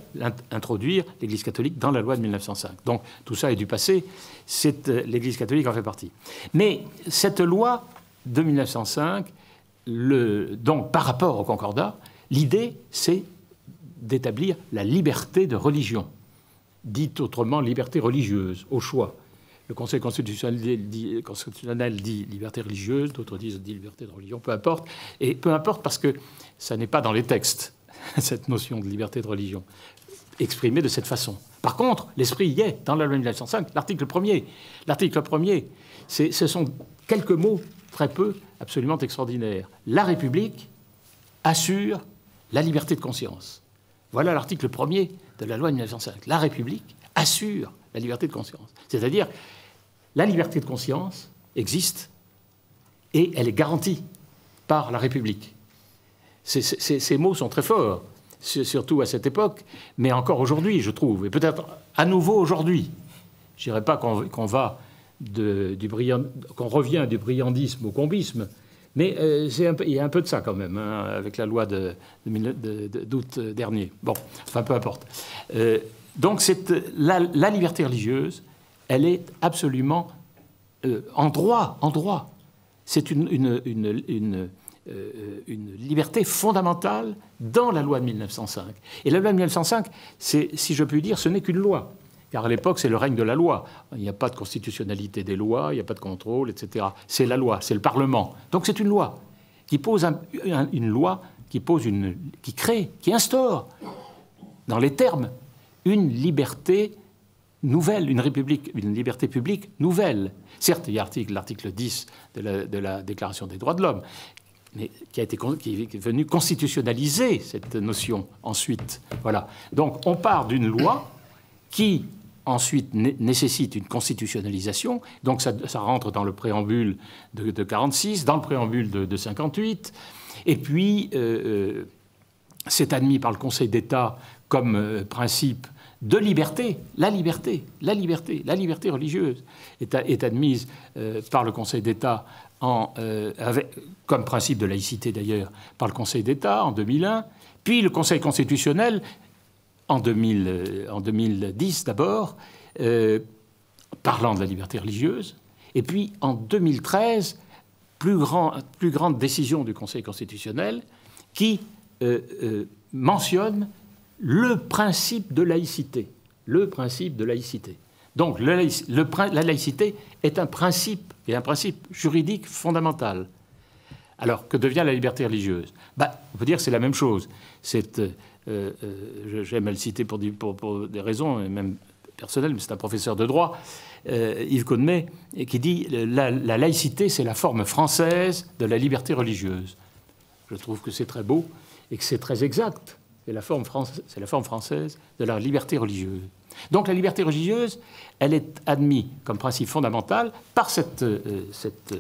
introduire l'Église catholique dans la loi de 1905. Donc tout ça est du passé, euh, l'Église catholique en fait partie. Mais cette loi de 1905, le, donc par rapport au Concordat, l'idée c'est d'établir la liberté de religion, dite autrement liberté religieuse, au choix. Le Conseil constitutionnel dit, liberté religieuse, d'autres disent liberté de religion, peu importe. Et peu importe parce que ça n'est pas dans les textes, cette notion de liberté de religion, exprimée de cette façon. Par contre, l'esprit y est dans la loi de 1905, l'article 1er. L'article 1er, ce sont quelques mots, très peu, absolument extraordinaires. La République assure la liberté de conscience. Voilà l'article 1er de la loi de 1905. La République assure la liberté de conscience. C'est-à-dire, la liberté de conscience existe et elle est garantie par la République. Ces, mots sont très forts, surtout à cette époque, mais encore aujourd'hui, je trouve, et peut-être à nouveau aujourd'hui. Je dirais pas qu'on va du qu'on revient du brillantisme au combisme, mais euh, il y a un peu de ça quand même, hein, avec la loi d'août dernier. Bon, enfin peu importe. Euh, donc la, la, liberté religieuse, elle est absolument euh, en droit, en droit. C'est euh, une, liberté fondamentale dans la loi de 1905. Et la loi de 1905, si je puis dire, ce n'est qu'une loi. Car à l'époque, c'est le règne de la loi. Il n'y a pas de constitutionnalité des lois, il n'y a pas de contrôle, etc. C'est la loi, c'est le Parlement. Donc c'est une loi qui pose une loi qui pose une, qui crée, qui instaure, dans les termes une liberté nouvelle, une république, une liberté publique nouvelle. Certes, il y a l'article 10 de la, Déclaration des droits de l'homme, mais qui, a été, qui est venu constitutionnaliser cette notion ensuite. Voilà. Donc on part d'une loi qui ensuite nécessite une constitutionnalisation. Donc ça, rentre dans le préambule de, de, 46, dans le préambule de, de 58. Et puis, euh, euh, c'est admis par le Conseil d'État comme euh, principe de liberté, la liberté, la liberté, la liberté religieuse est, admise euh, par le Conseil d'État euh, comme principe de laïcité d'ailleurs par le Conseil d'État en 2001, puis le Conseil constitutionnel en, 2000, euh, 2010 d'abord, parlant de la liberté religieuse, et puis en 2013, plus, grand, plus grande décision du Conseil constitutionnel qui mentionne le principe de laïcité. Le principe de laïcité. Donc la laïcité est un principe, et un principe juridique fondamental. Alors, que devient la liberté religieuse? Bah, On peut dire que c'est la même chose. Euh, euh, j'aime le citer pour, des raisons, même personnelles, mais c'est un professeur de droit, euh, Yves Connemé, qui dit la, la laïcité, c'est la forme française de la liberté religieuse. Je trouve que c'est très beau et que c'est très exact. C'est la, forme française de la liberté religieuse. Donc la liberté religieuse, elle est admise comme principe fondamental par cette, cette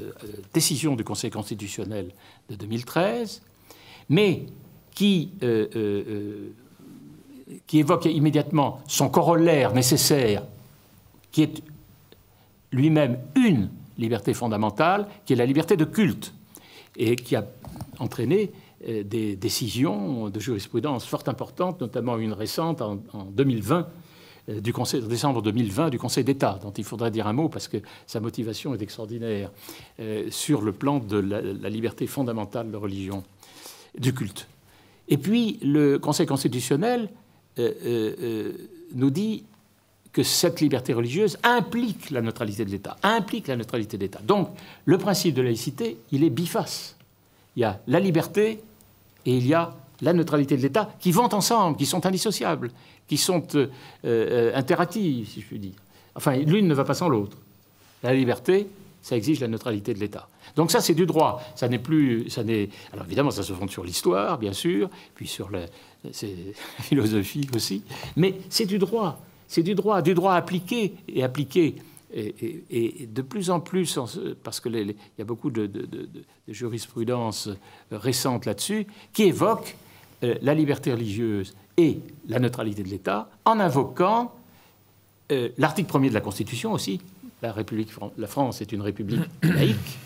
décision du Conseil constitutionnel de 2013, mais qui, qui évoque immédiatement son corollaire nécessaire, qui est lui-même une liberté fondamentale, qui est la liberté de culte, et qui a entraîné euh, des décisions de jurisprudence fort importantes, notamment une récente en, 2020 euh, du Conseil, en décembre 2020 du Conseil d'État, dont il faudrait dire un mot parce que sa motivation est extraordinaire euh, sur le plan de la, liberté fondamentale de religion, du culte. Et puis le Conseil constitutionnel nous dit que cette liberté religieuse implique la neutralité de l'État, implique la neutralité de l'État. Donc, le principe de laïcité, il est biface. Il y a la liberté et il y a la neutralité de l'État qui vont ensemble, qui sont indissociables, qui sont euh, euh, interactives, si je puis dire. Enfin, l'une ne va pas sans l'autre. La liberté, ça exige la neutralité de l'État. Donc ça, c'est du droit. Ça n'est plus, ça. Alors évidemment, ça se fonde sur l'histoire, bien sûr, puis sur la philosophie aussi, mais c'est du droit. C'est du droit, du droit appliqué et appliqué. Et, de plus en plus, parce qu'il y a beaucoup de, jurisprudence récente là-dessus, qui évoque euh, la liberté religieuse et la neutralité de l'État en invoquant euh, l'article premier de la Constitution aussi. La, République, la France est une république laïque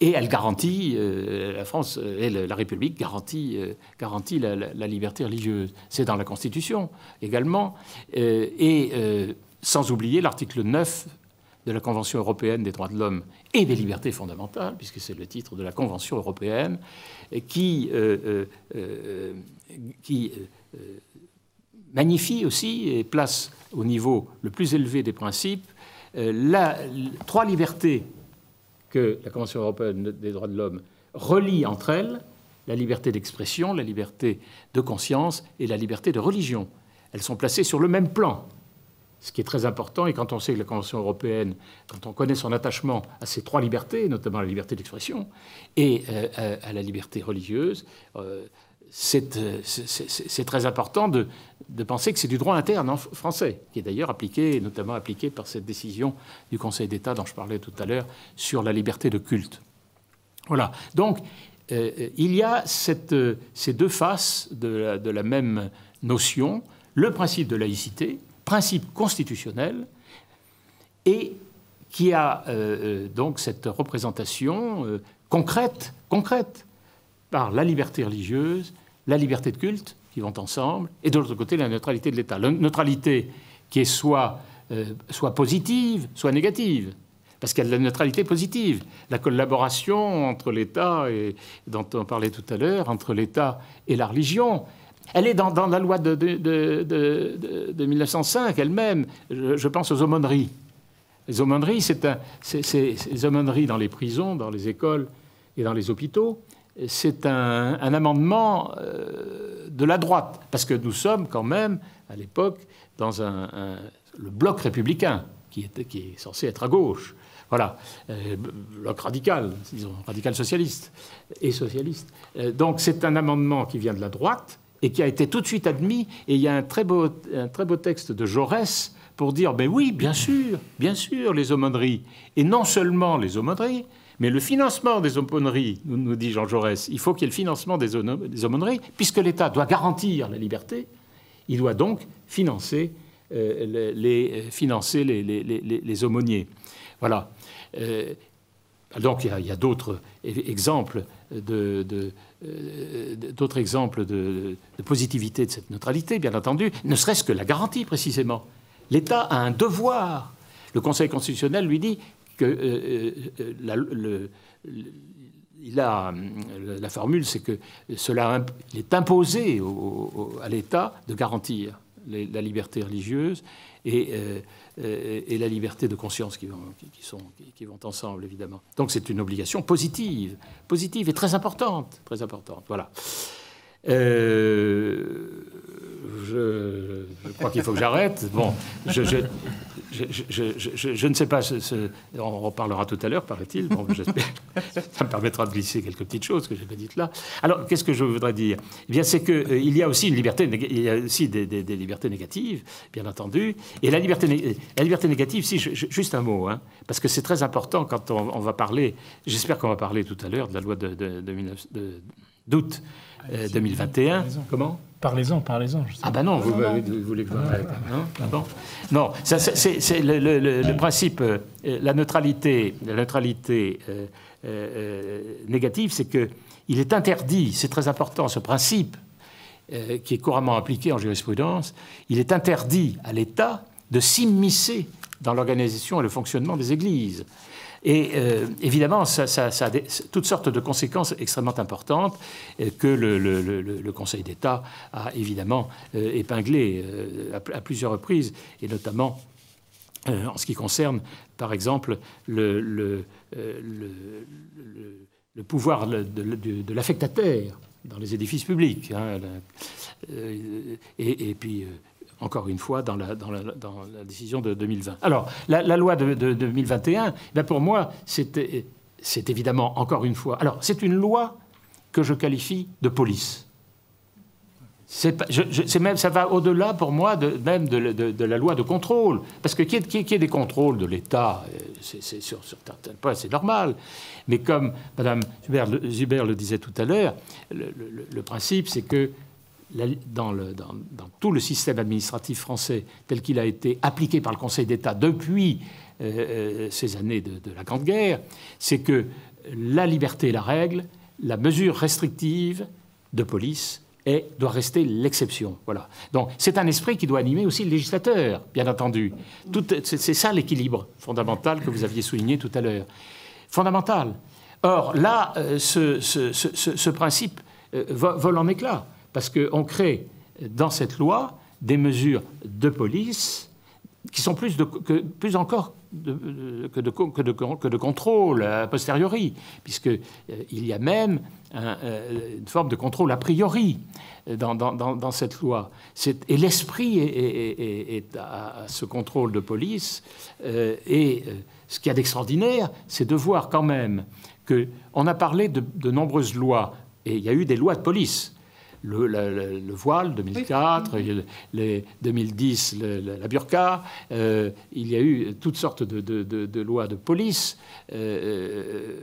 et elle garantit, euh, la France et la République garantit, euh, garantit la, liberté religieuse. C'est dans la Constitution également. Euh, et sans oublier l'article 9 de la Convention européenne des droits de l'homme et des libertés fondamentales, puisque c'est le titre de la Convention européenne, qui, qui magnifie aussi et place au niveau le plus élevé des principes la, trois libertés que la Convention européenne des droits de l'homme relie entre elles la liberté d'expression, la liberté de conscience et la liberté de religion. Elles sont placées sur le même plan, ce qui est très important. Et quand on sait que la Convention européenne, quand on connaît son attachement à ces trois libertés, notamment la liberté d'expression et euh, à la liberté religieuse, euh, euh, c'est très important de, penser que c'est du droit interne français, qui est d'ailleurs appliqué, notamment appliqué par cette décision du Conseil d'État dont je parlais tout à l'heure sur la liberté de culte. Voilà. Donc, euh, il y a euh, ces deux faces de la, même notion, le principe de laïcité, principe constitutionnel, et qui a donc cette représentation concrète, concrète par la liberté religieuse la liberté de culte, qui vont ensemble, et de l'autre côté, la neutralité de l'État. La neutralité qui est soit, euh, soit positive, soit négative. Parce qu'il y a de la neutralité positive. La collaboration entre l'État, et dont on parlait tout à l'heure, entre l'État et la religion, elle est dans, la loi de, de, 1905 elle-même. Je, pense aux aumôneries. Les aumôneries, c'est dans les prisons, dans les écoles et dans les hôpitaux c'est un, amendement euh, de la droite, parce que nous sommes quand même, à l'époque, dans le bloc républicain, qui est, censé être à gauche. Voilà, euh, bloc radical, disons, radical socialiste et socialiste. Euh, donc c'est un amendement qui vient de la droite et qui a été tout de suite admis. Et il y a un très beau, texte de Jaurès pour dire, ben oui, bien sûr, bien sûr, les aumôneries. Et non seulement les aumôneries, mais le financement des aumôneries, nous, dit Jean Jaurès, il faut qu'il y ait le financement des, aumôneries, puisque l'État doit garantir la liberté, il doit donc financer, euh, les, financer les, aumôniers. Voilà. Euh, donc il y a, d'autres exemples de, euh, d'autres exemples de, positivité de cette neutralité, bien entendu, ne serait-ce que la garantie précisément. L'État a un devoir. Le Conseil constitutionnel lui dit que euh, euh, la formule, c'est que cela est imposé à l'État de garantir la liberté religieuse et, euh, et, la liberté de conscience qui vont, qui, sont, qui, vont ensemble, évidemment. Donc c'est une obligation positive, positive et très importante, très importante. Voilà. je, crois qu'il faut que j'arrête. Bon, je, ne sais pas, on reparlera tout à l'heure, paraît-il. Ça me permettra de glisser quelques petites choses que je n'ai pas dites là. Alors, qu'est-ce que je voudrais dire? Eh bien, c'est qu'il euh, y a aussi une liberté, il y a aussi des, libertés négatives, bien entendu. Et la liberté, la liberté négative, si, juste un mot, hein, parce que c'est très important quand on, va parler, j'espère qu'on va parler tout à l'heure de la loi de, d'août 2021. Euh, Comment? Parlez-en, parlez-en. Ah ben non, vous, voulez que je m'arrête Non, ah non c'est le, principe, euh, la neutralité, la neutralité euh, euh, négative, c'est que il est interdit, c'est très important, ce principe qui est couramment appliqué en jurisprudence, il est interdit à l'État de s'immiscer dans l'organisation et le fonctionnement des églises. Et euh, évidemment, ça, a toutes sortes de conséquences extrêmement importantes euh, que le, Conseil d'État a évidemment euh, épinglées à, plusieurs reprises, et notamment en ce qui concerne, par exemple, le, pouvoir de, l'affectataire dans les édifices publics. Hein, et, puis encore une fois, dans la, décision de 2020. Alors, la, loi de, 2021, ben pour moi, c'est évidemment, encore une fois, alors c'est une loi que je qualifie de police. Même, ça va au-delà pour moi même de, la loi de contrôle. Parce que qui est, qui des contrôles de l'État, euh, c'est sur, sur certains points, c'est normal. Mais comme Mme Zuber, le disait tout à l'heure, le, principe, c'est que dans, tout le système administratif français tel qu'il a été appliqué par le Conseil d'État depuis euh, euh, ces années de, la Grande Guerre, c'est que la liberté est la règle, la mesure restrictive de police doit rester l'exception. Voilà. Donc c'est un esprit qui doit animer aussi le législateur, bien entendu. C'est ça l'équilibre fondamental que vous aviez souligné tout à l'heure. Fondamental. Or là, euh, ce, principe vole en éclats parce qu'on crée dans cette loi des mesures de police qui sont plus, que, plus encore que, de, que, de, contrôle a posteriori, puisqu'il euh, y a même euh, une forme de contrôle a priori dans, cette loi. Et l'esprit est, à, ce contrôle de police. Euh, et ce qu'il y a d'extraordinaire, c'est de voir quand même qu'on a parlé de, de nombreuses lois, et il y a eu des lois de police le, voile, 2004, les 2010, la burqa. Euh, il y a eu toutes sortes de, lois de police, euh,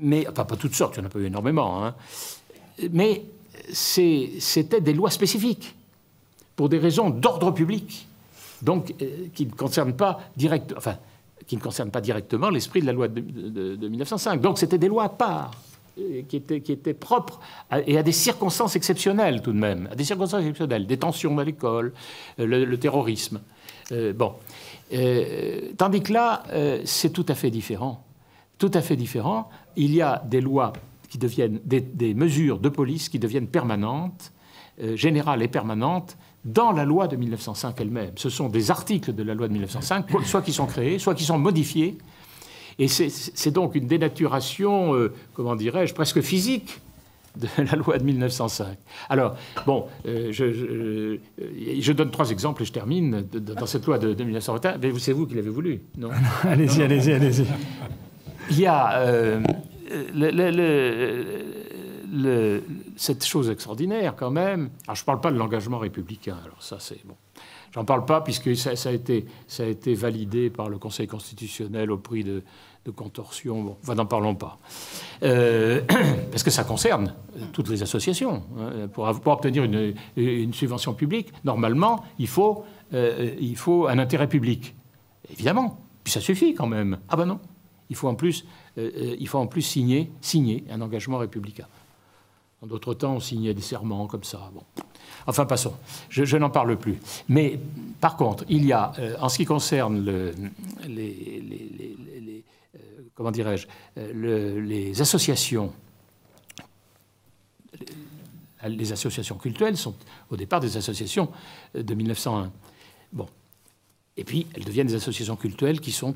mais enfin pas toutes sortes, il n'y en a pas eu énormément. Hein. Mais c'était des lois spécifiques pour des raisons d'ordre public, donc euh, qui ne concernent pas direct, enfin qui ne concernent pas directement l'esprit de la loi de, de 1905. Donc c'était des lois à part. Euh, qui était, qui était propre et à des circonstances exceptionnelles tout de même, à des circonstances exceptionnelles, des tensions à l'école, euh, le, terrorisme. Euh, bon. tandis que là, c'est tout à fait différent. Tout à fait différent. Il y a des lois qui deviennent, des, mesures de police qui deviennent permanentes, générales et permanentes, dans la loi de 1905 elle-même. Ce sont des articles de la loi de 1905, soit qui sont créés, soit qui sont modifiés, et c'est donc une dénaturation, euh, comment dirais-je, presque physique de la loi de 1905. Alors, bon, euh, je, donne trois exemples et je termine dans cette loi de, 1921. Mais c'est vous qui l'avez voulu, non? Allez-y, allez-y, allez-y. Il y a euh, cette chose extraordinaire quand même. Alors, je ne parle pas de l'engagement républicain, alors ça c'est bon. J'en parle pas puisque ça, a été, ça a été validé par le Conseil constitutionnel au prix de, contorsions. Bon, enfin, n'en parlons pas. Euh, parce que ça concerne toutes les associations. Hein. Pour, obtenir une, subvention publique, normalement, il faut, euh, il faut un intérêt public. Évidemment. Puis ça suffit quand même. Ah ben non. Il faut en plus, euh, signer un engagement républicain. D'autres temps, on signait des serments comme ça. Bon. Enfin, passons. Je, n'en parle plus. Mais par contre, il y a, euh, en ce qui concerne les, euh, comment dirais-je, euh, les associations, les associations cultuelles sont au départ des associations de 1901. Bon. Et puis, elles deviennent des associations cultuelles qui sont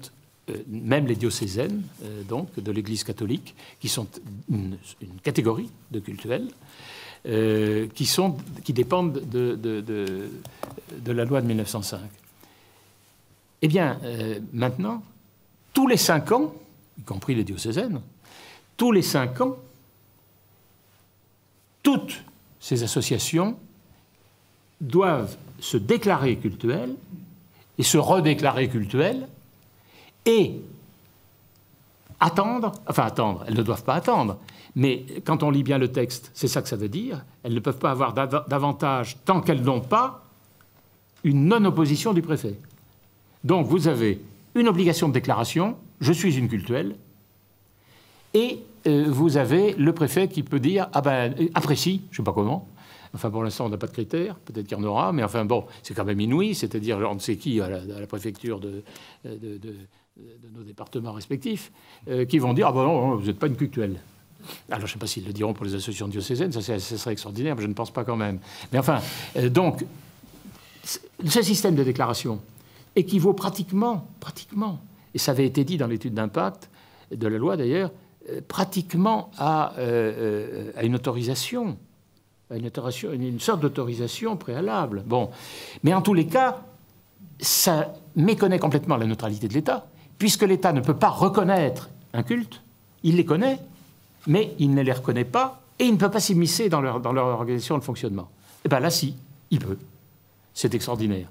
même les diocésaines, donc, de l'Église catholique, qui sont une, catégorie de cultuelles, euh, qui, sont, qui dépendent de, la loi de 1905. Eh bien, euh, maintenant, tous les cinq ans, y compris les diocésaines, tous les cinq ans, toutes ces associations doivent se déclarer cultuelles et se redéclarer cultuelles et attendre, enfin attendre, elles ne doivent pas attendre, mais quand on lit bien le texte, c'est ça que ça veut dire, elles ne peuvent pas avoir davantage tant qu'elles n'ont pas une non-opposition du préfet. Donc vous avez une obligation de déclaration, je suis une cultuelle, et euh, vous avez le préfet qui peut dire, ah ben, apprécie, je ne sais pas comment, Enfin, pour l'instant, on n'a pas de critères. Peut-être qu'il y en aura. Mais enfin, bon, c'est quand même inouï. C'est-à-dire, on ne sait qui à la, préfecture de, nos départements respectifs, euh, qui vont dire Ah ben non, vous n'êtes pas une cultuelle. Alors, je ne sais pas s'ils le diront pour les associations diocésaines, ça, serait extraordinaire, mais je ne pense pas quand même. Mais enfin, euh, donc, ce système de déclaration équivaut pratiquement, pratiquement, et ça avait été dit dans l'étude d'impact de la loi d'ailleurs, euh, pratiquement à, à une autorisation une, une sorte d'autorisation préalable. Bon. Mais en tous les cas, ça méconnaît complètement la neutralité de l'État, puisque l'État ne peut pas reconnaître un culte, il les connaît, mais il ne les reconnaît pas, et il ne peut pas s'immiscer dans leur, organisation de fonctionnement. Eh bien là, si, il peut. C'est extraordinaire.